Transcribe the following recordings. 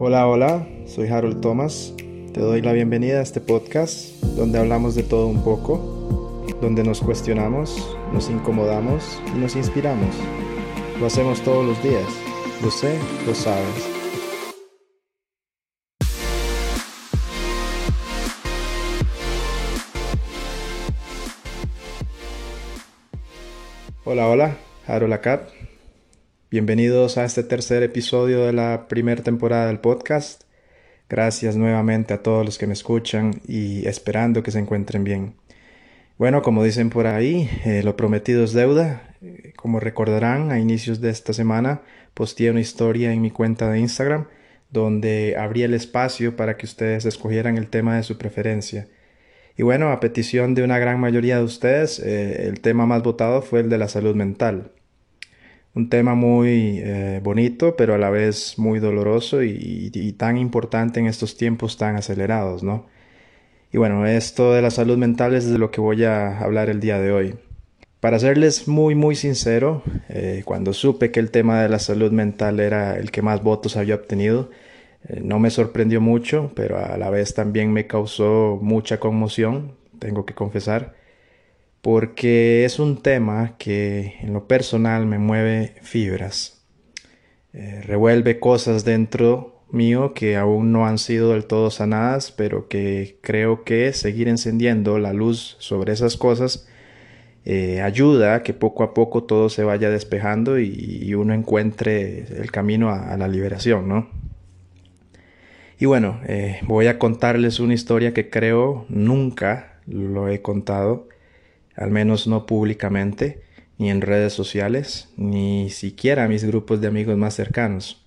Hola, hola, soy Harold Thomas. Te doy la bienvenida a este podcast donde hablamos de todo un poco, donde nos cuestionamos, nos incomodamos y nos inspiramos. Lo hacemos todos los días. Lo sé, lo sabes. Hola, hola, Harold Acat. Bienvenidos a este tercer episodio de la primera temporada del podcast. Gracias nuevamente a todos los que me escuchan y esperando que se encuentren bien. Bueno, como dicen por ahí, eh, lo prometido es deuda. Como recordarán, a inicios de esta semana posteé una historia en mi cuenta de Instagram donde abrí el espacio para que ustedes escogieran el tema de su preferencia. Y bueno, a petición de una gran mayoría de ustedes, eh, el tema más votado fue el de la salud mental un tema muy eh, bonito, pero a la vez muy doloroso y, tan importante en estos tiempos tan acelerados, ¿no? Y bueno, esto de la salud mental es de lo que voy a hablar el día de hoy. Para serles muy, muy sincero, eh, cuando supe que el tema de la salud mental era el que más votos había obtenido, eh, no me sorprendió mucho, pero a la vez también me causó mucha conmoción, tengo que confesar porque es un tema que en lo personal me mueve fibras, eh, revuelve cosas dentro mío que aún no han sido del todo sanadas, pero que creo que seguir encendiendo la luz sobre esas cosas eh, ayuda a que poco a poco todo se vaya despejando y, uno encuentre el camino a, la liberación, ¿no? Y bueno, eh, voy a contarles una historia que creo nunca lo he contado al menos no públicamente, ni en redes sociales, ni siquiera a mis grupos de amigos más cercanos.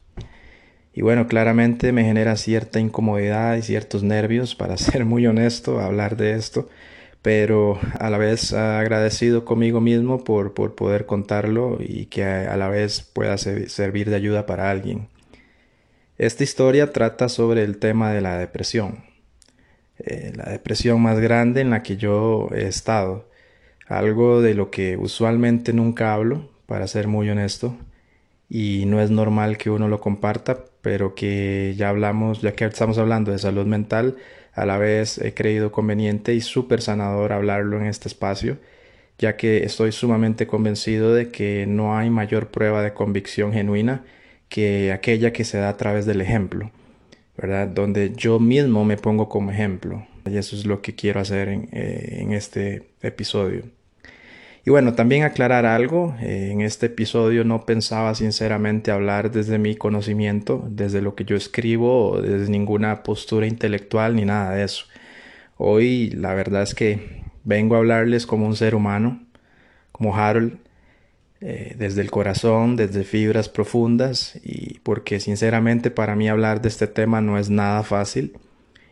Y bueno, claramente me genera cierta incomodidad y ciertos nervios, para ser muy honesto, hablar de esto, pero a la vez agradecido conmigo mismo por, por poder contarlo y que a la vez pueda servir de ayuda para alguien. Esta historia trata sobre el tema de la depresión, eh, la depresión más grande en la que yo he estado algo de lo que usualmente nunca hablo, para ser muy honesto, y no es normal que uno lo comparta, pero que ya hablamos, ya que estamos hablando de salud mental, a la vez he creído conveniente y súper sanador hablarlo en este espacio, ya que estoy sumamente convencido de que no hay mayor prueba de convicción genuina que aquella que se da a través del ejemplo, ¿verdad? Donde yo mismo me pongo como ejemplo. Y eso es lo que quiero hacer en, eh, en este episodio. Y bueno, también aclarar algo, eh, en este episodio no pensaba sinceramente hablar desde mi conocimiento, desde lo que yo escribo, desde ninguna postura intelectual ni nada de eso. Hoy la verdad es que vengo a hablarles como un ser humano, como Harold, eh, desde el corazón, desde fibras profundas, y porque sinceramente para mí hablar de este tema no es nada fácil,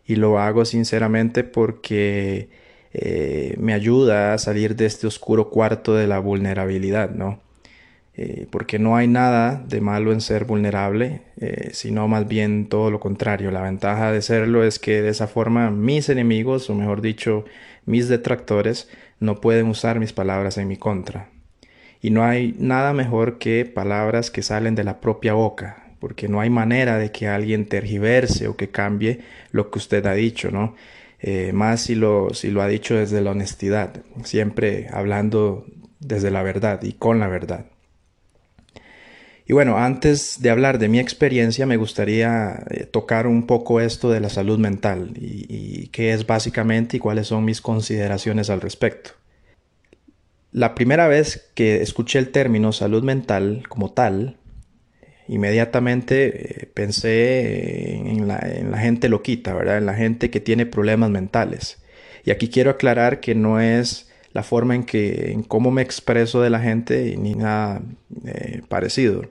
y lo hago sinceramente porque eh, me ayuda a salir de este oscuro cuarto de la vulnerabilidad, ¿no? Eh, porque no hay nada de malo en ser vulnerable, eh, sino más bien todo lo contrario. La ventaja de serlo es que de esa forma mis enemigos, o mejor dicho, mis detractores, no pueden usar mis palabras en mi contra. Y no hay nada mejor que palabras que salen de la propia boca, porque no hay manera de que alguien tergiverse o que cambie lo que usted ha dicho, ¿no? Eh, más si lo, ha dicho desde la honestidad, siempre hablando desde la verdad y con la verdad. Y bueno, antes de hablar de mi experiencia, me gustaría eh, tocar un poco esto de la salud mental y qué es básicamente y cuáles son mis consideraciones al respecto. La primera vez que escuché el término salud mental como tal, inmediatamente eh, pensé en la, en la, gente loquita, ¿verdad? En la gente que tiene problemas mentales. Y aquí quiero aclarar que no es la forma en que, en cómo me expreso de la gente ni nada eh, parecido.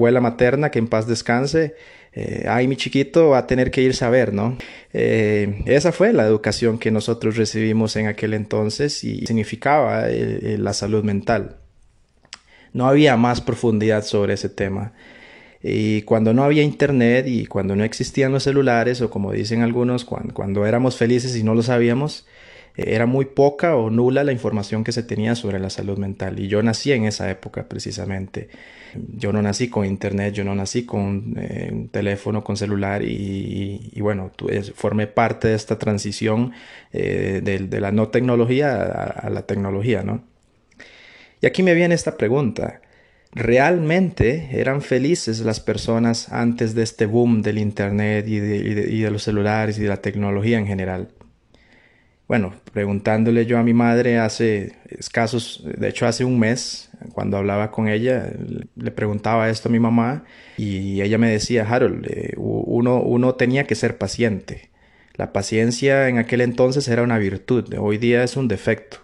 Abuela materna, que en paz descanse, eh, ay, mi chiquito va a tener que irse a ver, ¿no? Eh, esa fue la educación que nosotros recibimos en aquel entonces y significaba eh, la salud mental. No había más profundidad sobre ese tema. Y cuando no había internet y cuando no existían los celulares, o como dicen algunos, cuando éramos felices y no lo sabíamos, era muy poca o nula la información que se tenía sobre la salud mental. Y yo nací en esa época precisamente. Yo no nací con internet, yo no nací con eh, un teléfono, con celular y, bueno, formé parte de esta transición eh, de, la no tecnología a, la tecnología, ¿no? Y aquí me viene esta pregunta. ¿Realmente eran felices las personas antes de este boom del Internet y de los celulares y de la tecnología en general? Bueno, preguntándole yo a mi madre hace escasos, de hecho hace un mes, cuando hablaba con ella, le preguntaba esto a mi mamá y ella me decía, Harold, eh, uno, uno tenía que ser paciente. La paciencia en aquel entonces era una virtud, hoy día es un defecto.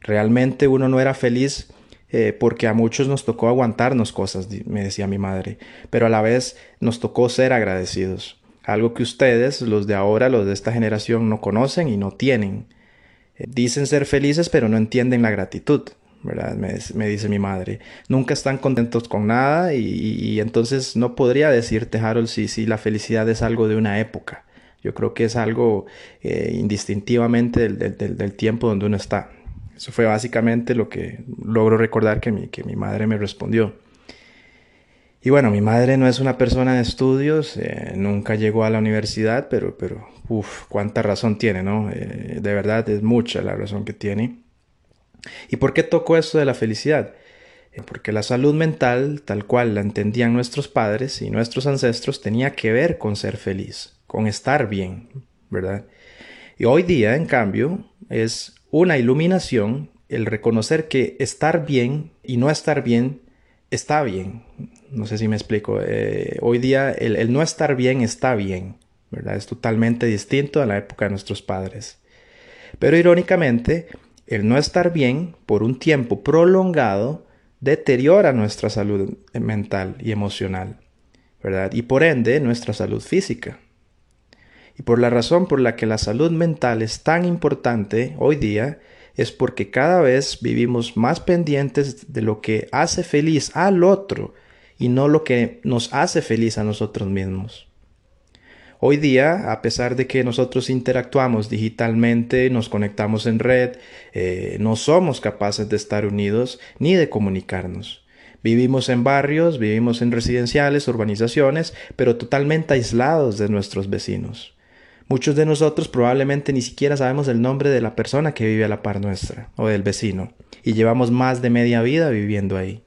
Realmente uno no era feliz eh, porque a muchos nos tocó aguantarnos cosas, me decía mi madre, pero a la vez nos tocó ser agradecidos algo que ustedes, los de ahora, los de esta generación, no conocen y no tienen. Eh, dicen ser felices, pero no entienden la gratitud, ¿verdad? Me, dice mi madre. Nunca están contentos con nada y, entonces no podría decirte, Harold, si, si la felicidad es algo de una época. Yo creo que es algo eh, indistintivamente del, tiempo donde uno está. Eso fue básicamente lo que logro recordar que mi, que mi madre me respondió. Y bueno, mi madre no es una persona de estudios, eh, nunca llegó a la universidad, pero, pero, uff, cuánta razón tiene, ¿no? Eh, de verdad es mucha la razón que tiene. ¿Y por qué tocó esto de la felicidad? Eh, porque la salud mental, tal cual la entendían nuestros padres y nuestros ancestros, tenía que ver con ser feliz, con estar bien, ¿verdad? Y hoy día, en cambio, es una iluminación el reconocer que estar bien y no estar bien está bien. No sé si me explico. Eh, hoy día el, no estar bien está bien, ¿verdad? Es totalmente distinto a la época de nuestros padres. Pero irónicamente, el no estar bien por un tiempo prolongado deteriora nuestra salud mental y emocional, ¿verdad? Y por ende nuestra salud física. Y por la razón por la que la salud mental es tan importante hoy día es porque cada vez vivimos más pendientes de lo que hace feliz al otro y no lo que nos hace feliz a nosotros mismos. Hoy día, a pesar de que nosotros interactuamos digitalmente, nos conectamos en red, eh, no somos capaces de estar unidos ni de comunicarnos. Vivimos en barrios, vivimos en residenciales, urbanizaciones, pero totalmente aislados de nuestros vecinos. Muchos de nosotros probablemente ni siquiera sabemos el nombre de la persona que vive a la par nuestra o del vecino, y llevamos más de media vida viviendo ahí.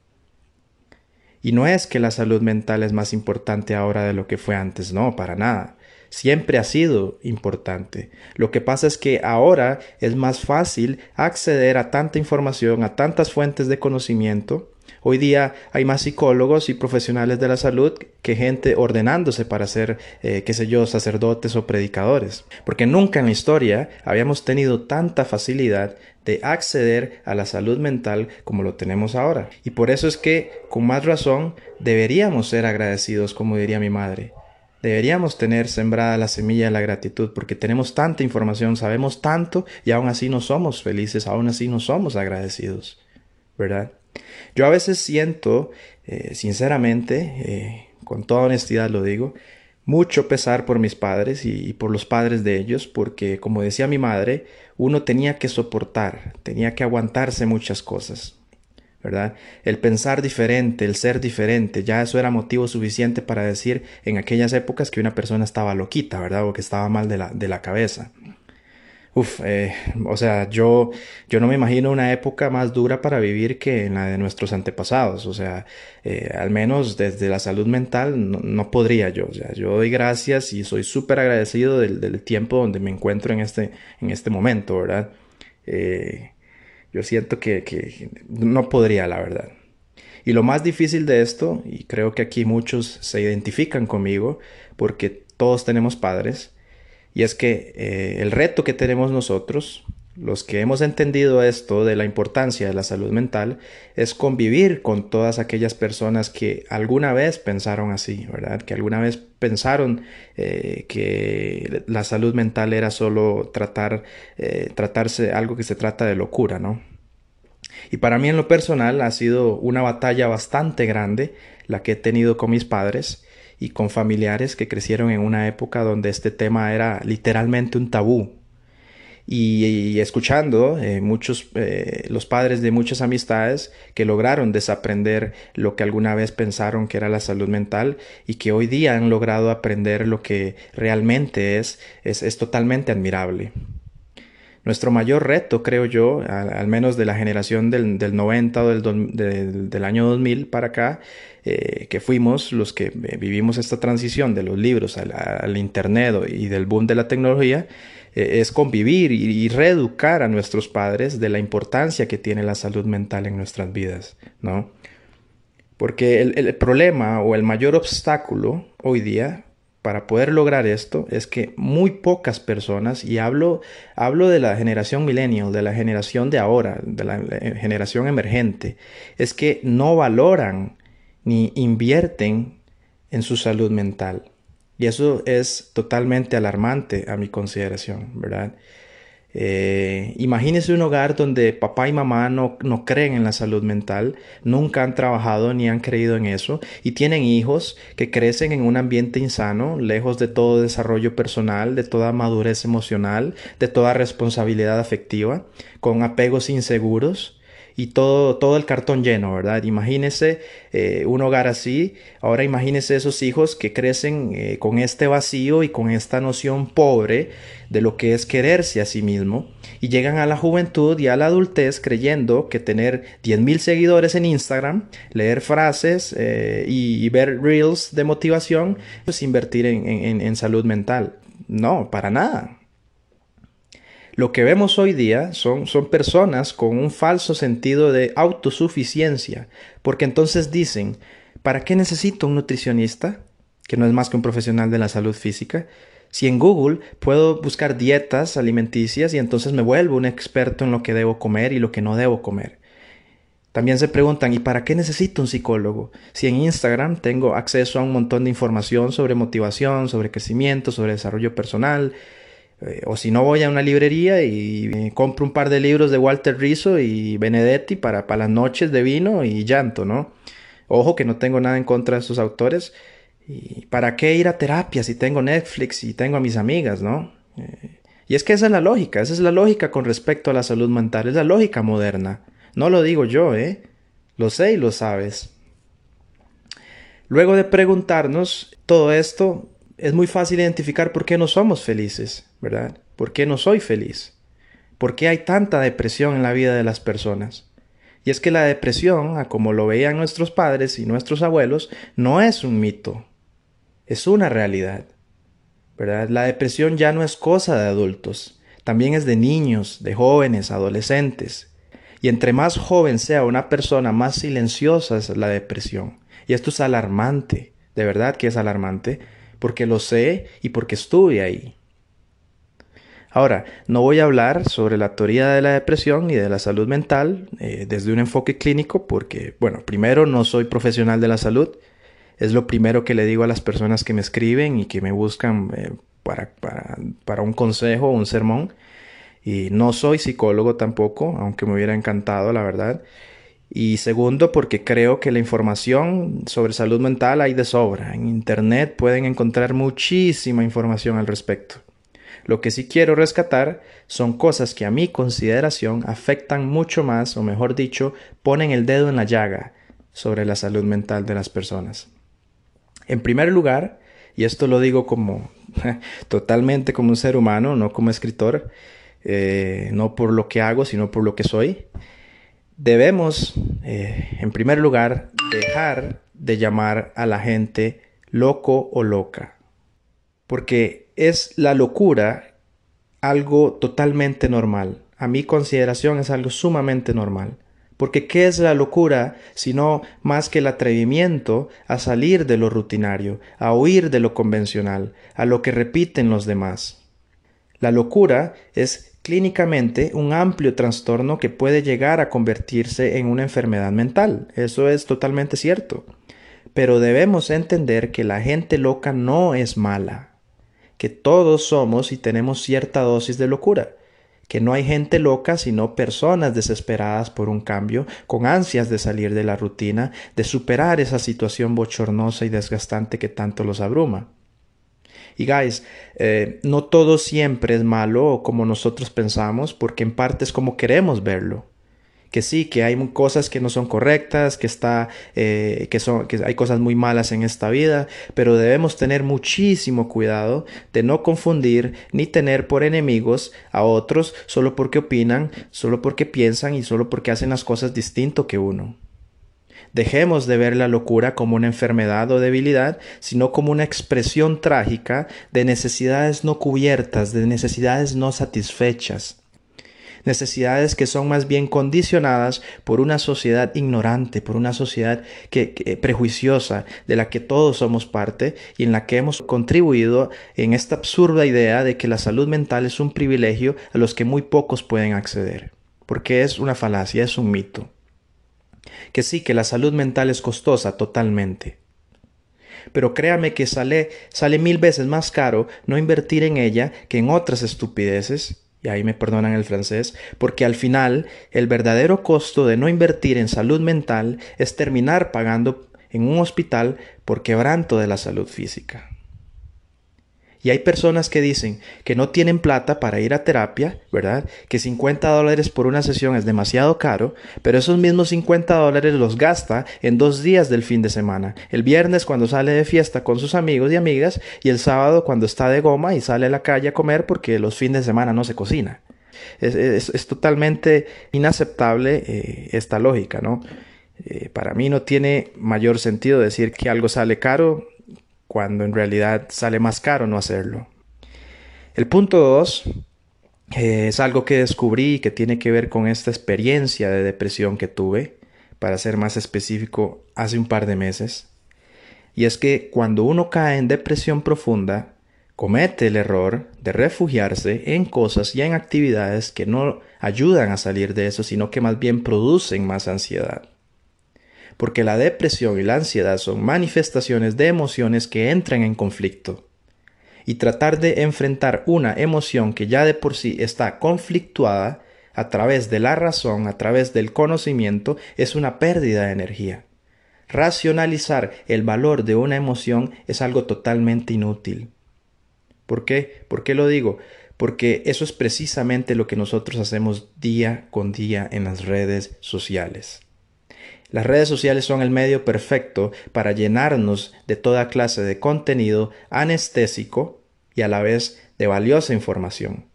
Y no es que la salud mental es más importante ahora de lo que fue antes, no, para nada. Siempre ha sido importante. Lo que pasa es que ahora es más fácil acceder a tanta información, a tantas fuentes de conocimiento, Hoy día hay más psicólogos y profesionales de la salud que gente ordenándose para ser, eh, qué sé yo, sacerdotes o predicadores. Porque nunca en la historia habíamos tenido tanta facilidad de acceder a la salud mental como lo tenemos ahora. Y por eso es que, con más razón, deberíamos ser agradecidos, como diría mi madre. Deberíamos tener sembrada la semilla de la gratitud porque tenemos tanta información, sabemos tanto y aún así no somos felices, aún así no somos agradecidos, ¿verdad? Yo a veces siento, eh, sinceramente, eh, con toda honestidad lo digo, mucho pesar por mis padres y, por los padres de ellos, porque como decía mi madre, uno tenía que soportar, tenía que aguantarse muchas cosas, ¿verdad? El pensar diferente, el ser diferente, ya eso era motivo suficiente para decir en aquellas épocas que una persona estaba loquita, ¿verdad? O que estaba mal de la, de la cabeza. Uf, eh, o sea, yo, yo no me imagino una época más dura para vivir que en la de nuestros antepasados. O sea, eh, al menos desde la salud mental no, podría yo. O sea, yo doy gracias y soy súper agradecido del, tiempo donde me encuentro en este, en este momento, ¿verdad? Eh, yo siento que, que no podría, la verdad. Y lo más difícil de esto, y creo que aquí muchos se identifican conmigo, porque todos tenemos padres, y es que eh, el reto que tenemos nosotros los que hemos entendido esto de la importancia de la salud mental es convivir con todas aquellas personas que alguna vez pensaron así, ¿verdad? Que alguna vez pensaron eh, que la salud mental era solo tratar, eh, tratarse algo que se trata de locura, ¿no? Y para mí en lo personal ha sido una batalla bastante grande la que he tenido con mis padres y con familiares que crecieron en una época donde este tema era literalmente un tabú, y, escuchando eh, muchos eh, los padres de muchas amistades que lograron desaprender lo que alguna vez pensaron que era la salud mental y que hoy día han logrado aprender lo que realmente es es, totalmente admirable. Nuestro mayor reto, creo yo, al, menos de la generación del, del 90 o del, del, año 2000 para acá, eh, que fuimos los que vivimos esta transición de los libros al, al Internet y del boom de la tecnología, eh, es convivir y, reeducar a nuestros padres de la importancia que tiene la salud mental en nuestras vidas, ¿no? Porque el, problema o el mayor obstáculo hoy día para poder lograr esto es que muy pocas personas, y hablo, hablo de la generación millennial, de la generación de ahora, de la generación emergente, es que no valoran ni invierten en su salud mental. Y eso es totalmente alarmante a mi consideración, ¿verdad? Eh, imagínese un hogar donde papá y mamá no, no, creen en la salud mental, nunca han trabajado ni han creído en eso y tienen hijos que crecen en un ambiente insano, lejos de todo desarrollo personal, de toda madurez emocional, de toda responsabilidad afectiva, con apegos inseguros y todo, todo el cartón lleno, ¿verdad? Imagínese eh, un hogar así, ahora imagínese esos hijos que crecen eh, con este vacío y con esta noción pobre de lo que es quererse a sí mismo y llegan a la juventud y a la adultez creyendo que tener 10.000 seguidores en Instagram, leer frases eh, y, ver reels de motivación, pues invertir en salud mental. No, para nada. Lo que vemos hoy día son, son personas con un falso sentido de autosuficiencia, porque entonces dicen, ¿para qué necesito un nutricionista? que no es más que un profesional de la salud física. Si en Google puedo buscar dietas alimenticias y entonces me vuelvo un experto en lo que debo comer y lo que no debo comer. También se preguntan, ¿y para qué necesito un psicólogo? Si en Instagram tengo acceso a un montón de información sobre motivación, sobre crecimiento, sobre desarrollo personal, eh, o si no voy a una librería y compro un par de libros de Walter Rizzo y Benedetti para, para las noches de vino y llanto, ¿no? Ojo que no tengo nada en contra de esos autores. ¿Y para qué ir a terapia si tengo Netflix y tengo a mis amigas, no? Eh, y es que esa es la lógica, esa es la lógica con respecto a la salud mental, es la lógica moderna. No lo digo yo, ¿eh? Lo sé y lo sabes. Luego de preguntarnos todo esto, es muy fácil identificar por qué no somos felices, ¿verdad? ¿Por qué no soy feliz? ¿Por qué hay tanta depresión en la vida de las personas? Y es que la depresión, como lo veían nuestros padres y nuestros abuelos, no es un mito, es una realidad. ¿verdad? La depresión ya no es cosa de adultos, también es de niños, de jóvenes, adolescentes. Y entre más joven sea una persona, más silenciosa es la depresión. Y esto es alarmante, de verdad que es alarmante, porque lo sé y porque estuve ahí. Ahora, no voy a hablar sobre la teoría de la depresión ni de la salud mental eh, desde un enfoque clínico porque, bueno, primero no soy profesional de la salud, es lo primero que le digo a las personas que me escriben y que me buscan eh, para, para, para un consejo o un sermón. Y no soy psicólogo tampoco, aunque me hubiera encantado, la verdad. Y segundo, porque creo que la información sobre salud mental hay de sobra. En Internet pueden encontrar muchísima información al respecto. Lo que sí quiero rescatar son cosas que a mi consideración afectan mucho más, o mejor dicho, ponen el dedo en la llaga sobre la salud mental de las personas. En primer lugar, y esto lo digo como totalmente como un ser humano, no como escritor, eh, no por lo que hago, sino por lo que soy, debemos, eh, en primer lugar, dejar de llamar a la gente loco o loca. Porque es la locura algo totalmente normal. A mi consideración es algo sumamente normal. Porque ¿qué es la locura sino más que el atrevimiento a salir de lo rutinario, a huir de lo convencional, a lo que repiten los demás? La locura es clínicamente un amplio trastorno que puede llegar a convertirse en una enfermedad mental. Eso es totalmente cierto. Pero debemos entender que la gente loca no es mala, que todos somos y tenemos cierta dosis de locura, que no hay gente loca sino personas desesperadas por un cambio, con ansias de salir de la rutina, de superar esa situación bochornosa y desgastante que tanto los abruma. Y guys, eh, no todo siempre es malo como nosotros pensamos, porque en parte es como queremos verlo que sí, que hay cosas que no son correctas, que está, eh, que son, que hay cosas muy malas en esta vida, pero debemos tener muchísimo cuidado de no confundir ni tener por enemigos a otros solo porque opinan, solo porque piensan y solo porque hacen las cosas distinto que uno. Dejemos de ver la locura como una enfermedad o debilidad, sino como una expresión trágica de necesidades no cubiertas, de necesidades no satisfechas necesidades que son más bien condicionadas por una sociedad ignorante, por una sociedad que, prejuiciosa de la que todos somos parte y en la que hemos contribuido en esta absurda idea de que la salud mental es un privilegio a los que muy pocos pueden acceder, porque es una falacia, es un mito. Que sí, que la salud mental es costosa totalmente. Pero créame que sale, sale mil veces más caro no invertir en ella que en otras estupideces y ahí me perdonan el francés, porque al final el verdadero costo de no invertir en salud mental es terminar pagando en un hospital por quebranto de la salud física. Y hay personas que dicen que no tienen plata para ir a terapia, ¿verdad? Que 50 dólares por una sesión es demasiado caro, pero esos mismos 50 dólares los gasta en dos días del fin de semana. El viernes cuando sale de fiesta con sus amigos y amigas y el sábado cuando está de goma y sale a la calle a comer porque los fines de semana no se cocina. Es, totalmente inaceptable eh, esta lógica, ¿no? Eh, para mí no tiene mayor sentido decir que algo sale caro cuando en realidad sale más caro no hacerlo. El punto 2 eh, es algo que descubrí que tiene que ver con esta experiencia de depresión que tuve, para ser más específico, hace un par de meses. Y es que cuando uno cae en depresión profunda, comete el error de refugiarse en cosas y en actividades que no ayudan a salir de eso, sino que más bien producen más ansiedad porque la depresión y la ansiedad son manifestaciones de emociones que entran en conflicto. Y tratar de enfrentar una emoción que ya de por sí está conflictuada a través de la razón, a través del conocimiento, es una pérdida de energía. Racionalizar el valor de una emoción es algo totalmente inútil. ¿Por qué? ¿Por qué lo digo? Porque eso es precisamente lo que nosotros hacemos día con día en las redes sociales. Las redes sociales son el medio perfecto para llenarnos de toda clase de contenido anestésico y a la vez de valiosa información.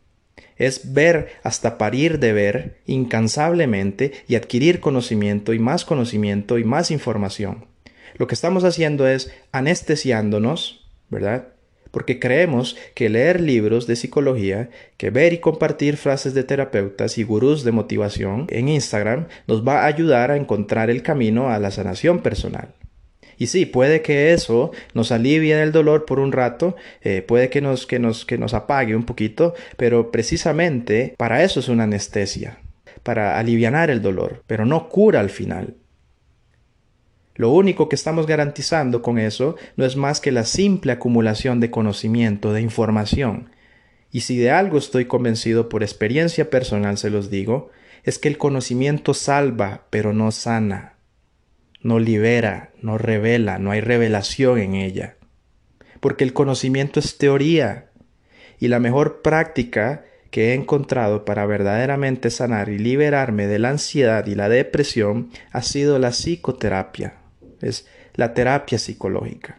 Es ver hasta parir de ver incansablemente y adquirir conocimiento y más conocimiento y más información. Lo que estamos haciendo es anestesiándonos, ¿verdad? Porque creemos que leer libros de psicología, que ver y compartir frases de terapeutas y gurús de motivación en Instagram nos va a ayudar a encontrar el camino a la sanación personal. Y sí, puede que eso nos alivie del dolor por un rato, eh, puede que nos, que, nos, que nos apague un poquito, pero precisamente para eso es una anestesia, para aliviar el dolor, pero no cura al final. Lo único que estamos garantizando con eso no es más que la simple acumulación de conocimiento, de información. Y si de algo estoy convencido por experiencia personal, se los digo, es que el conocimiento salva, pero no sana. No libera, no revela, no hay revelación en ella. Porque el conocimiento es teoría. Y la mejor práctica que he encontrado para verdaderamente sanar y liberarme de la ansiedad y la depresión ha sido la psicoterapia es la terapia psicológica.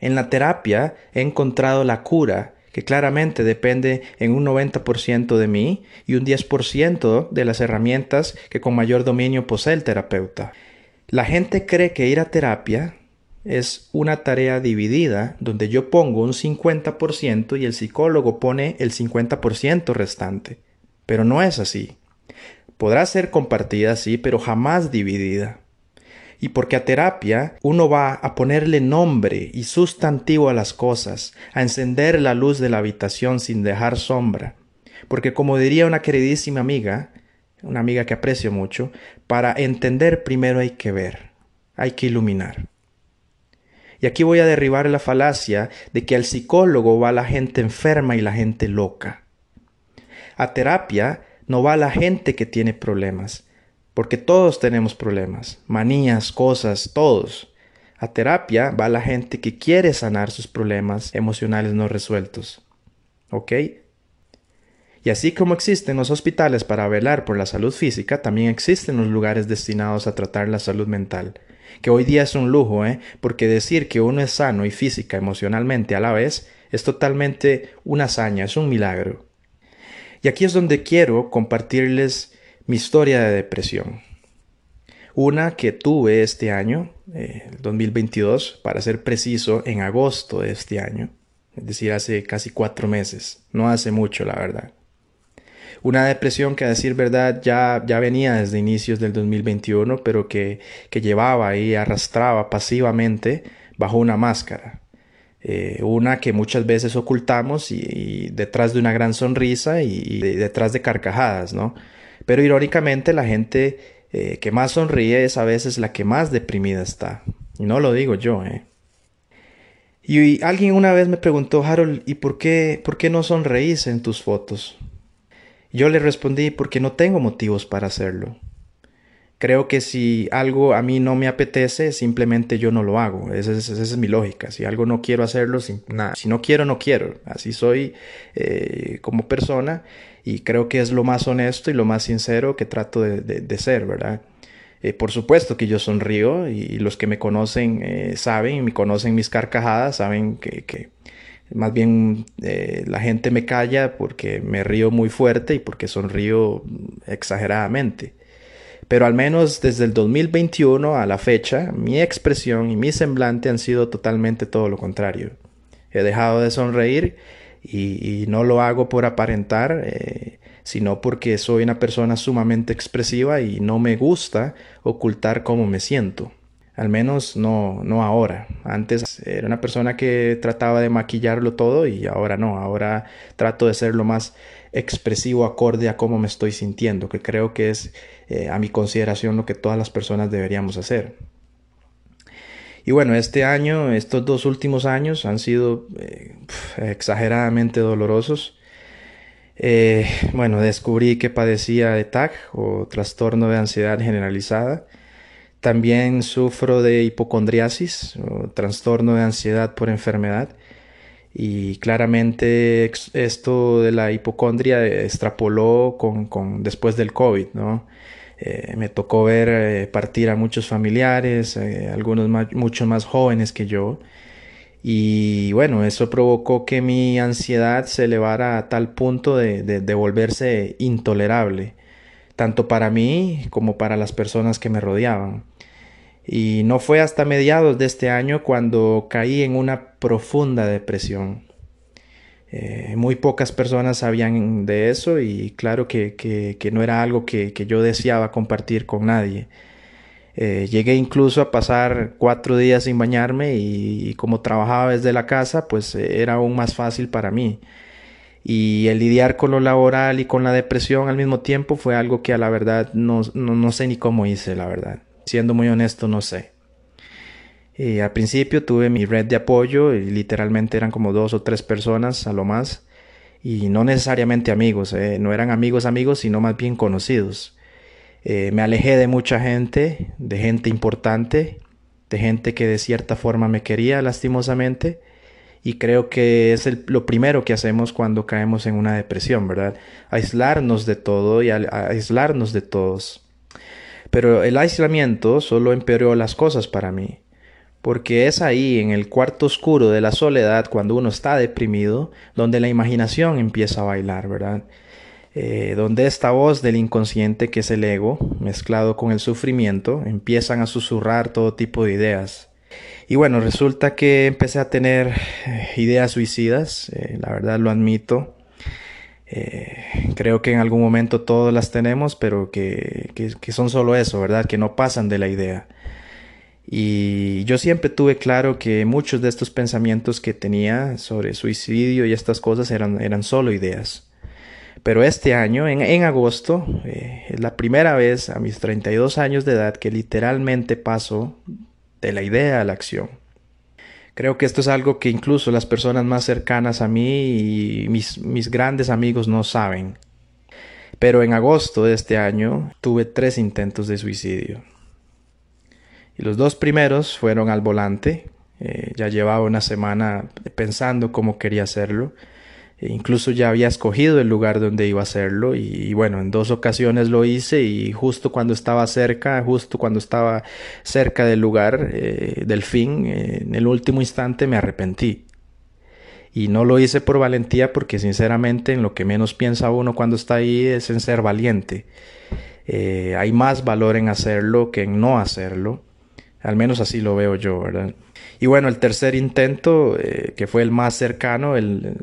En la terapia he encontrado la cura que claramente depende en un 90% de mí y un 10% de las herramientas que con mayor dominio posee el terapeuta. La gente cree que ir a terapia es una tarea dividida donde yo pongo un 50% y el psicólogo pone el 50% restante. Pero no es así. Podrá ser compartida, sí, pero jamás dividida y porque a terapia uno va a ponerle nombre y sustantivo a las cosas, a encender la luz de la habitación sin dejar sombra. Porque como diría una queridísima amiga, una amiga que aprecio mucho, para entender primero hay que ver, hay que iluminar. Y aquí voy a derribar la falacia de que al psicólogo va la gente enferma y la gente loca. A terapia no va la gente que tiene problemas, porque todos tenemos problemas, manías, cosas, todos. A terapia va la gente que quiere sanar sus problemas emocionales no resueltos. ¿Ok? Y así como existen los hospitales para velar por la salud física, también existen los lugares destinados a tratar la salud mental que hoy día es un lujo, ¿eh? porque decir que uno es sano y física emocionalmente a la vez es totalmente una hazaña, es un milagro. Y aquí es donde quiero compartirles mi historia de depresión. Una que tuve este año, eh, 2022, para ser preciso, en agosto de este año, es decir, hace casi cuatro meses, no hace mucho, la verdad. Una depresión que a decir verdad ya, ya venía desde inicios del 2021, pero que, que llevaba y arrastraba pasivamente bajo una máscara. Eh, una que muchas veces ocultamos y, detrás de una gran sonrisa y, detrás de carcajadas, ¿no? Pero irónicamente la gente eh, que más sonríe es a veces la que más deprimida está. Y no lo digo yo, ¿eh? Y, alguien una vez me preguntó, Harold, ¿y por qué, por qué no sonreís en tus fotos? Yo le respondí porque no tengo motivos para hacerlo. Creo que si algo a mí no me apetece, simplemente yo no lo hago. Esa es, mi lógica. Si algo no quiero hacerlo, nada. si no quiero, no quiero. Así soy eh, como persona y creo que es lo más honesto y lo más sincero que trato de, ser, ¿verdad? Eh, por supuesto que yo sonrío y, los que me conocen eh, saben y me conocen mis carcajadas, saben que, más bien eh, la gente me calla porque me río muy fuerte y porque sonrío exageradamente. Pero al menos desde el 2021 a la fecha, mi expresión y mi semblante han sido totalmente todo lo contrario. He dejado de sonreír y, no lo hago por aparentar, eh, sino porque soy una persona sumamente expresiva y no me gusta ocultar cómo me siento. Al menos no, no ahora. Antes era una persona que trataba de maquillarlo todo y ahora no. Ahora trato de ser lo más expresivo acorde a cómo me estoy sintiendo, que creo que es eh, a mi consideración lo que todas las personas deberíamos hacer. Y bueno, este año, estos dos últimos años han sido eh, exageradamente dolorosos. Eh, bueno, descubrí que padecía de TAG o trastorno de ansiedad generalizada también sufro de hipocondriasis o trastorno de ansiedad por enfermedad. Y claramente esto de la hipocondria extrapoló con, después del COVID, ¿no? Eh, me tocó ver eh, partir a muchos familiares, eh, algunos más, mucho más jóvenes que yo. Y bueno, eso provocó que mi ansiedad se elevara a tal punto de volverse intolerable tanto para mí como para las personas que me rodeaban. Y no fue hasta mediados de este año cuando caí en una profunda depresión. Eh, muy pocas personas sabían de eso y claro que, no era algo que, yo deseaba compartir con nadie. Eh, llegué incluso a pasar cuatro días sin bañarme y, como trabajaba desde la casa, pues eh, era aún más fácil para mí y el lidiar con lo laboral y con la depresión al mismo tiempo fue algo que a la verdad no, sé ni cómo hice, la verdad. Siendo muy honesto, no sé. Y al principio tuve mi red de apoyo y literalmente eran como dos o tres personas a lo más y no necesariamente amigos, eh, no eran amigos amigos, sino más bien conocidos. Eh, me alejé de mucha gente, de gente importante, de gente que de cierta forma me quería lastimosamente y creo que es lo primero que hacemos cuando caemos en una depresión, ¿verdad? Aislarnos de todo y aislarnos de todos. Pero el aislamiento solo empeoró las cosas para mí, porque es ahí, en el cuarto oscuro de la soledad, cuando uno está deprimido, donde la imaginación empieza a bailar, ¿verdad? Eh, donde esta voz del inconsciente, que es el ego, mezclado con el sufrimiento, empiezan a susurrar todo tipo de ideas y bueno, resulta que empecé a tener eh, ideas suicidas, eh, la verdad lo admito. Creo que en algún momento todos las tenemos, pero que, son solo eso, ¿verdad? Que no pasan de la idea. Y yo siempre tuve claro que muchos de estos pensamientos que tenía sobre suicidio y estas cosas eran, eran solo ideas. Pero este año, en, agosto, eh, es la primera vez a mis 32 años de edad que literalmente paso de la idea a la acción. Creo que esto es algo que incluso las personas más cercanas a mí y mis, mis grandes amigos no saben. Pero en agosto de este año tuve tres intentos de suicidio. Y los dos primeros fueron al volante. Eh, ya llevaba una semana pensando cómo quería hacerlo. E incluso ya había escogido el lugar donde iba a hacerlo y, bueno, en dos ocasiones lo hice y justo cuando estaba cerca, justo cuando estaba cerca del lugar, eh, del fin, eh, en el último instante me arrepentí. Y no lo hice por valentía porque sinceramente en lo que menos piensa uno cuando está ahí es en ser valiente. Hay más valor en hacerlo que en no hacerlo. Al menos así lo veo yo, ¿verdad? Y bueno, el tercer intento, eh, que fue el más cercano, el,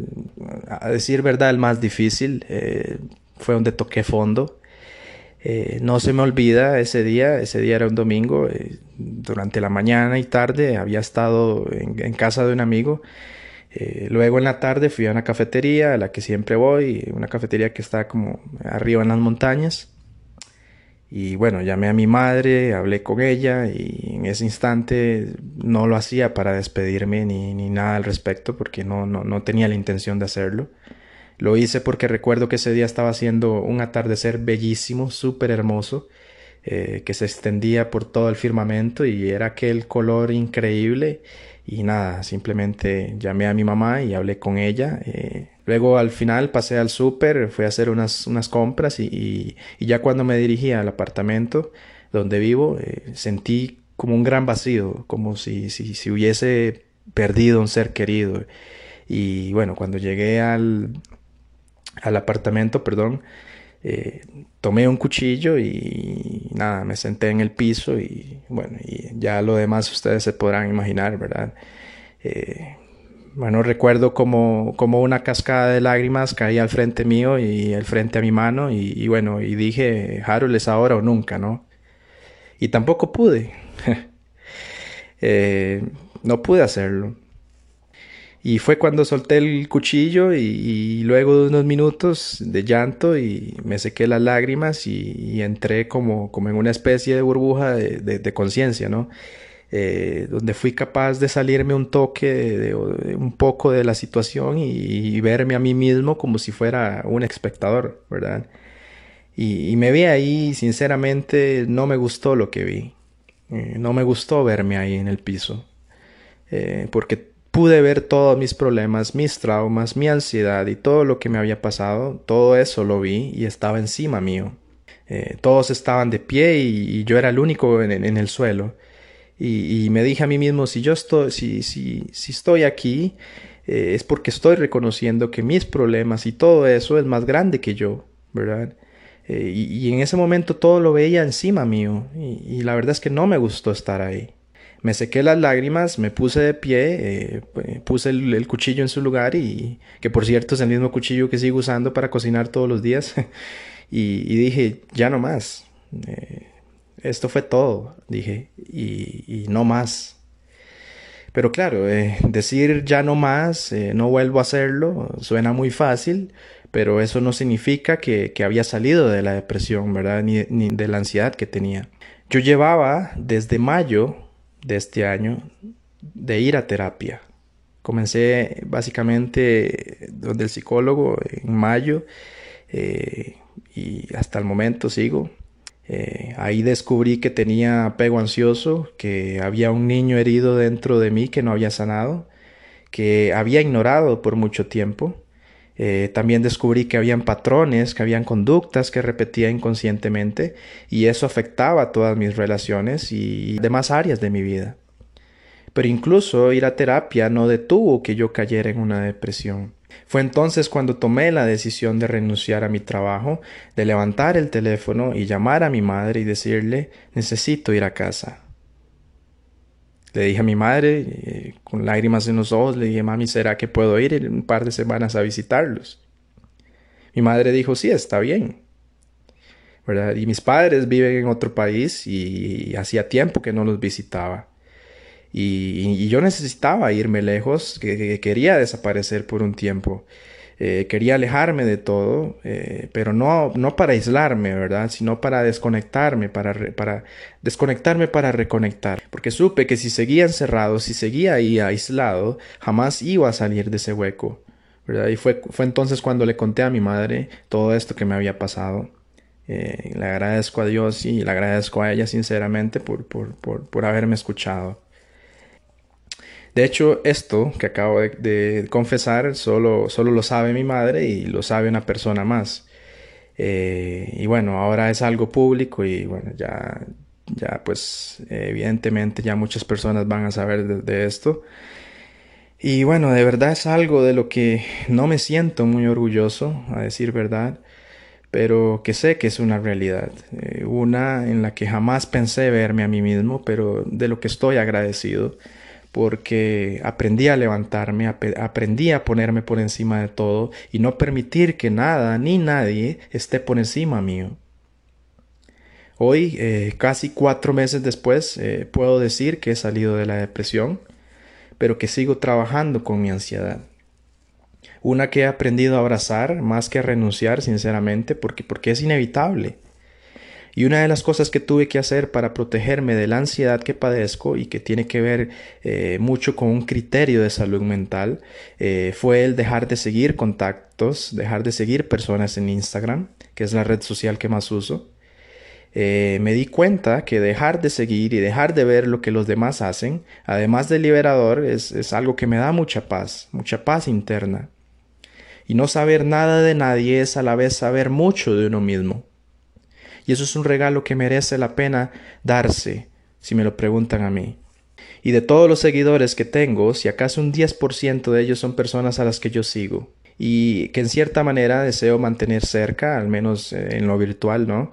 a decir verdad, el más difícil, eh, fue donde toqué fondo. Eh, no se me olvida ese día, ese día era un domingo, durante la mañana y tarde había estado en, casa de un amigo. luego en la tarde fui a una cafetería a la que siempre voy, una cafetería que está como arriba en las montañas. Y bueno, llamé a mi madre, hablé con ella y en ese instante no lo hacía para despedirme ni, ni nada al respecto porque no, no, no, tenía la intención de hacerlo. Lo hice porque recuerdo que ese día estaba haciendo un atardecer bellísimo, súper hermoso, eh, que se extendía por todo el firmamento y era aquel color increíble. Y nada, simplemente llamé a mi mamá y hablé con ella. Eh, Luego al final pasé al súper, fui a hacer unas, unas compras y, y, ya cuando me dirigía al apartamento donde vivo, eh, sentí como un gran vacío, como si, si, si, hubiese perdido un ser querido. Y bueno, cuando llegué al, al apartamento, perdón, eh, tomé un cuchillo y nada, me senté en el piso y bueno, y ya lo demás ustedes se podrán imaginar, ¿verdad? Eh, bueno, recuerdo como, como una cascada de lágrimas caía al frente mío y al frente a mi mano y, bueno, y dije, Harold es ahora o nunca, ¿no? Y tampoco pude. Eh, no pude hacerlo. Y fue cuando solté el cuchillo y, luego de unos minutos de llanto y me sequé las lágrimas y, entré como, como en una especie de burbuja de, de conciencia, ¿no? Eh, donde fui capaz de salirme un toque, de, un poco de la situación y, verme a mí mismo como si fuera un espectador, ¿verdad? Y, me vi ahí, sinceramente, no me gustó lo que vi. Eh, no me gustó verme ahí en el piso. Eh, porque pude ver todos mis problemas, mis traumas, mi ansiedad y todo lo que me había pasado. Todo eso lo vi y estaba encima mío. todos estaban de pie y, yo era el único en el suelo. Y, me dije a mí mismo, si yo estoy aquí, eh, es porque estoy reconociendo que mis problemas y todo eso es más grande que yo, ¿verdad? Eh, y, en ese momento todo lo veía encima mío y, la verdad es que no me gustó estar ahí. Me sequé las lágrimas, me puse de pie, eh, puse el, cuchillo en su lugar y que por cierto es el mismo cuchillo que sigo usando para cocinar todos los días y, dije, ya no más esto fue todo, dije, y, no más. Pero claro, eh, decir ya no más, eh, no vuelvo a hacerlo, suena muy fácil, pero eso no significa que, había salido de la depresión, ¿verdad? Ni, de la ansiedad que tenía. Yo llevaba desde mayo de este año de ir a terapia. Comencé básicamente donde el psicólogo en mayo eh, y hasta el momento sigo eh, ahí descubrí que tenía apego ansioso, que había un niño herido dentro de mí que no había sanado, que había ignorado por mucho tiempo. Eh, también descubrí que habían patrones, que habían conductas que repetía inconscientemente y eso afectaba todas mis relaciones y demás áreas de mi vida. Pero incluso ir a terapia no detuvo que yo cayera en una depresión. Fue entonces cuando tomé la decisión de renunciar a mi trabajo, de levantar el teléfono y llamar a mi madre y decirle necesito ir a casa. Le dije a mi madre, eh, con lágrimas en los ojos, le dije, mami, ¿será que puedo ir en un par de semanas a visitarlos? Mi madre dijo, sí, está bien. ¿verdad? Y mis padres viven en otro país y hacía tiempo que no los visitaba. Y, yo necesitaba irme lejos, que, quería desaparecer por un tiempo. Eh, quería alejarme de todo, eh, pero no, no para aislarme, ¿verdad? Sino para desconectarme, para, para desconectarme para reconectar. Porque supe que si seguía encerrado, si seguía ahí aislado, jamás iba a salir de ese hueco, ¿verdad? Y fue, fue entonces cuando le conté a mi madre todo esto que me había pasado. Eh, le agradezco a Dios y le agradezco a ella sinceramente por, por, por, por haberme escuchado. De hecho, esto que acabo de, confesar solo, solo, lo sabe mi madre y lo sabe una persona más. Eh, y bueno, ahora es algo público y bueno, ya, ya pues evidentemente ya muchas personas van a saber de, esto. Y bueno, de verdad es algo de lo que no me siento muy orgulloso, a decir verdad, pero que sé que es una realidad, eh, una en la que jamás pensé verme a mí mismo, pero de lo que estoy agradecido porque aprendí a levantarme, aprendí a ponerme por encima de todo y no permitir que nada ni nadie esté por encima mío. Hoy, eh, casi cuatro meses después, eh, puedo decir que he salido de la depresión, pero que sigo trabajando con mi ansiedad. Una que he aprendido a abrazar más que a renunciar, sinceramente, porque, porque es inevitable. Y una de las cosas que tuve que hacer para protegerme de la ansiedad que padezco y que tiene que ver eh, mucho con un criterio de salud mental eh, fue el dejar de seguir contactos, dejar de seguir personas en Instagram, que es la red social que más uso. Eh, me di cuenta que dejar de seguir y dejar de ver lo que los demás hacen, además de liberador, es, es algo que me da mucha paz, mucha paz interna. Y no saber nada de nadie es a la vez saber mucho de uno mismo. Y eso es un regalo que merece la pena darse, si me lo preguntan a mí. Y de todos los seguidores que tengo, si acaso un 10% de ellos son personas a las que yo sigo y que en cierta manera deseo mantener cerca, al menos eh, en lo virtual, ¿no?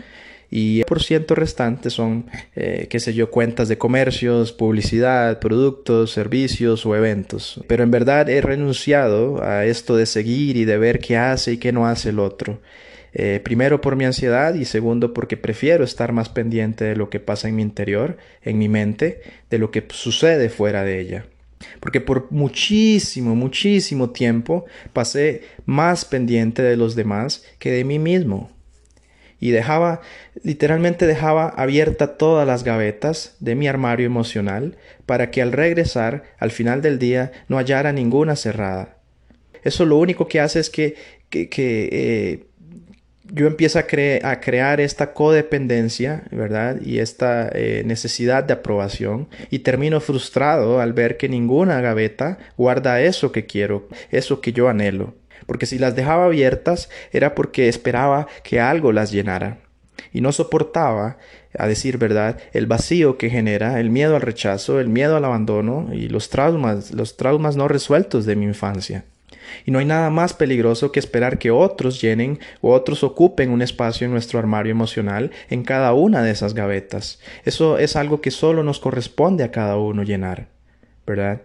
Y el por ciento restante son, eh, qué sé yo, cuentas de comercios, publicidad, productos, servicios o eventos. Pero en verdad he renunciado a esto de seguir y de ver qué hace y qué no hace el otro. Eh, primero por mi ansiedad y segundo porque prefiero estar más pendiente de lo que pasa en mi interior, en mi mente, de lo que sucede fuera de ella. Porque por muchísimo, muchísimo tiempo pasé más pendiente de los demás que de mí mismo. Y dejaba, literalmente dejaba abierta todas las gavetas de mi armario emocional para que al regresar, al final del día, no hallara ninguna cerrada. Eso lo único que hace es que, que, eh, yo empiezo a, crear esta codependencia, ¿verdad? Y esta eh, necesidad de aprobación y termino frustrado al ver que ninguna gaveta guarda eso que quiero, eso que yo anhelo. Porque si las dejaba abiertas era porque esperaba que algo las llenara. Y no soportaba, a decir verdad, el vacío que genera, el miedo al rechazo, el miedo al abandono y los traumas, los traumas no resueltos de mi infancia. Y no hay nada más peligroso que esperar que otros llenen o otros ocupen un espacio en nuestro armario emocional en cada una de esas gavetas. Eso es algo que solo nos corresponde a cada uno llenar, ¿verdad?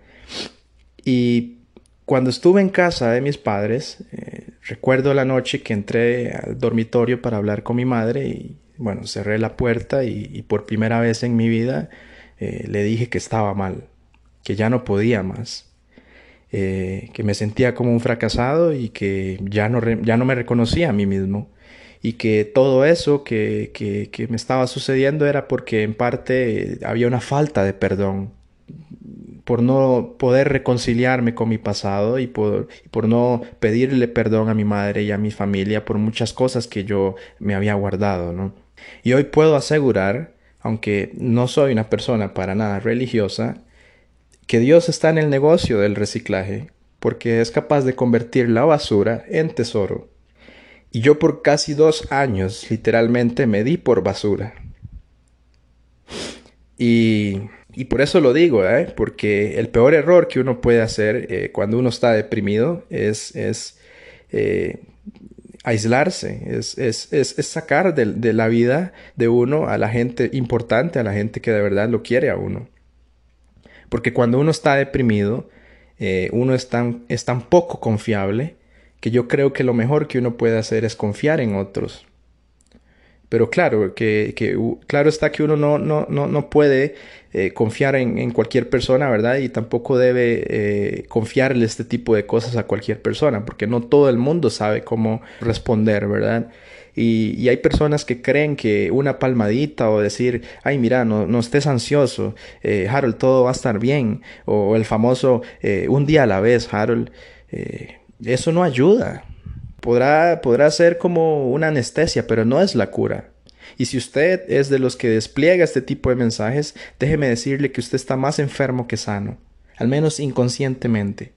Y cuando estuve en casa de mis padres, eh, recuerdo la noche que entré al dormitorio para hablar con mi madre y, bueno, cerré la puerta y, por primera vez en mi vida eh, le dije que estaba mal, que ya no podía más eh, que me sentía como un fracasado y que ya no, ya no me reconocía a mí mismo. Y que todo eso que, que, me estaba sucediendo era porque en parte había una falta de perdón por no poder reconciliarme con mi pasado y por, por, no pedirle perdón a mi madre y a mi familia por muchas cosas que yo me había guardado, ¿no? Y hoy puedo asegurar, aunque no soy una persona para nada religiosa, que Dios está en el negocio del reciclaje, porque es capaz de convertir la basura en tesoro. Y yo por casi dos años literalmente me di por basura. Y, y por eso lo digo, ¿eh? porque el peor error que uno puede hacer eh, cuando uno está deprimido es, es eh, aislarse, es, es, es, sacar de, de la vida de uno a la gente importante, a la gente que de verdad lo quiere a uno. Porque cuando uno está deprimido, eh, uno es tan, es tan poco confiable que yo creo que lo mejor que uno puede hacer es confiar en otros. Pero claro, que, claro está que uno no, no, no, no puede eh, confiar en, en, cualquier persona, ¿verdad? Y tampoco debe eh, confiarle este tipo de cosas a cualquier persona, porque no todo el mundo sabe cómo responder, ¿verdad? Y, hay personas que creen que una palmadita o decir, ay, mira, no, no estés ansioso, eh, Harold, todo va a estar bien, o el famoso eh, un día a la vez, Harold, eh, eso no ayuda. Podrá, podrá ser como una anestesia, pero no es la cura. Y si usted es de los que despliega este tipo de mensajes, déjeme decirle que usted está más enfermo que sano, al menos inconscientemente.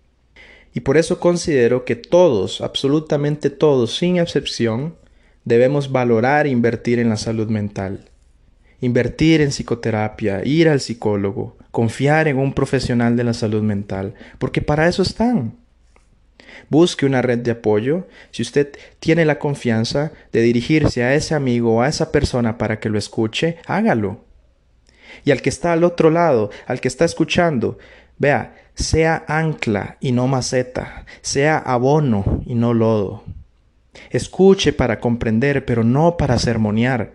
Y por eso considero que todos, absolutamente todos, sin excepción, debemos valorar e invertir en la salud mental. Invertir en psicoterapia, ir al psicólogo, confiar en un profesional de la salud mental, porque para eso están. Busque una red de apoyo. Si usted tiene la confianza de dirigirse a ese amigo o a esa persona para que lo escuche, hágalo. Y al que está al otro lado, al que está escuchando, vea, sea ancla y no maceta, sea abono y no lodo. Escuche para comprender, pero no para sermonear.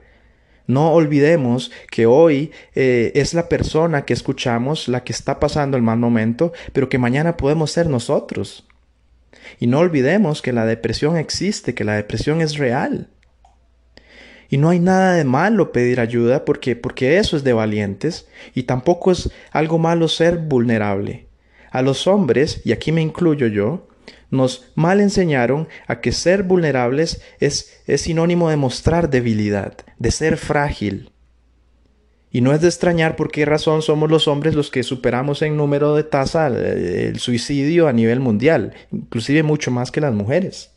No olvidemos que hoy eh, es la persona que escuchamos la que está pasando el mal momento, pero que mañana podemos ser nosotros. Y no olvidemos que la depresión existe, que la depresión es real. Y no hay nada de malo pedir ayuda porque, porque eso es de valientes y tampoco es algo malo ser vulnerable. A los hombres, y aquí me incluyo yo, nos mal enseñaron a que ser vulnerables es, es sinónimo de mostrar debilidad, de ser frágil. Y no es de extrañar por qué razón somos los hombres los que superamos en número de tasa el suicidio a nivel mundial, inclusive mucho más que las mujeres.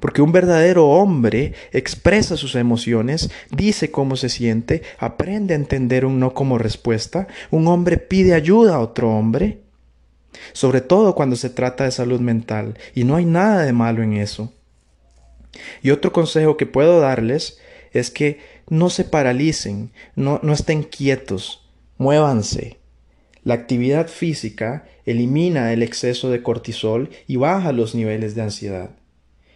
Porque un verdadero hombre expresa sus emociones, dice cómo se siente, aprende a entender un no como respuesta. Un hombre pide ayuda a otro hombre, sobre todo cuando se trata de salud mental, y no hay nada de malo en eso. Y otro consejo que puedo darles es que no se paralicen, no, no estén quietos, muévanse. La actividad física elimina el exceso de cortisol y baja los niveles de ansiedad.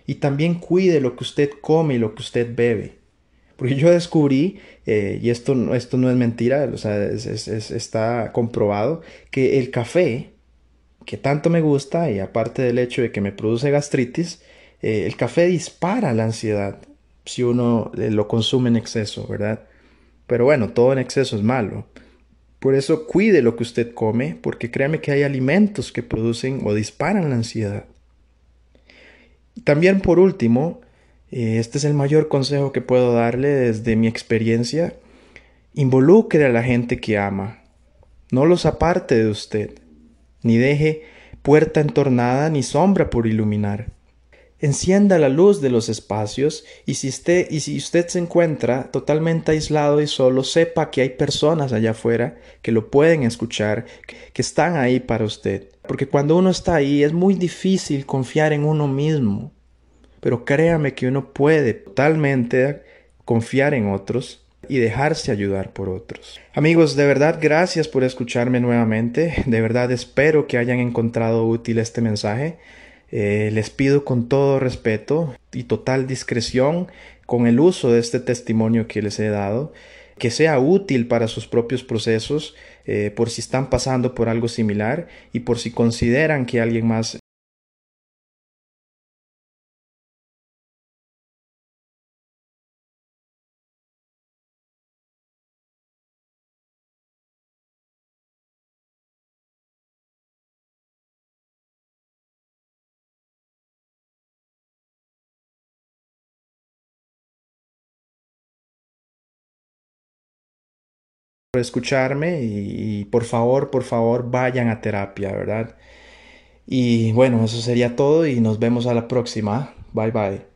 Y también cuide lo que usted come y lo que usted bebe. Porque yo descubrí, eh, y esto, esto no es mentira, o sea, está comprobado, que el café, que tanto me gusta, y aparte del hecho de que me produce gastritis, eh, el café dispara la ansiedad si uno eh, lo consume en exceso, ¿verdad? Pero bueno, todo en exceso es malo. Por eso cuide lo que usted come, porque créame que hay alimentos que producen o disparan la ansiedad. También por último, eh, este es el mayor consejo que puedo darle desde mi experiencia, involucre a la gente que ama, no los aparte de usted, ni deje puerta entornada ni sombra por iluminar. Encienda la luz de los espacios y si, usted, y si usted se encuentra totalmente aislado y solo, sepa que hay personas allá afuera que lo pueden escuchar, que están ahí para usted. Porque cuando uno está ahí es muy difícil confiar en uno mismo. Pero créame que uno puede totalmente confiar en otros y dejarse ayudar por otros. Amigos, de verdad gracias por escucharme nuevamente. De verdad espero que hayan encontrado útil este mensaje. Eh, les pido con todo respeto y total discreción con el uso de este testimonio que les he dado, que sea útil para sus propios procesos, eh, por si están pasando por algo similar y por si consideran que alguien más escucharme y, por favor, por favor, vayan a terapia, ¿verdad? Y bueno, eso sería todo y nos vemos a la próxima. Bye bye.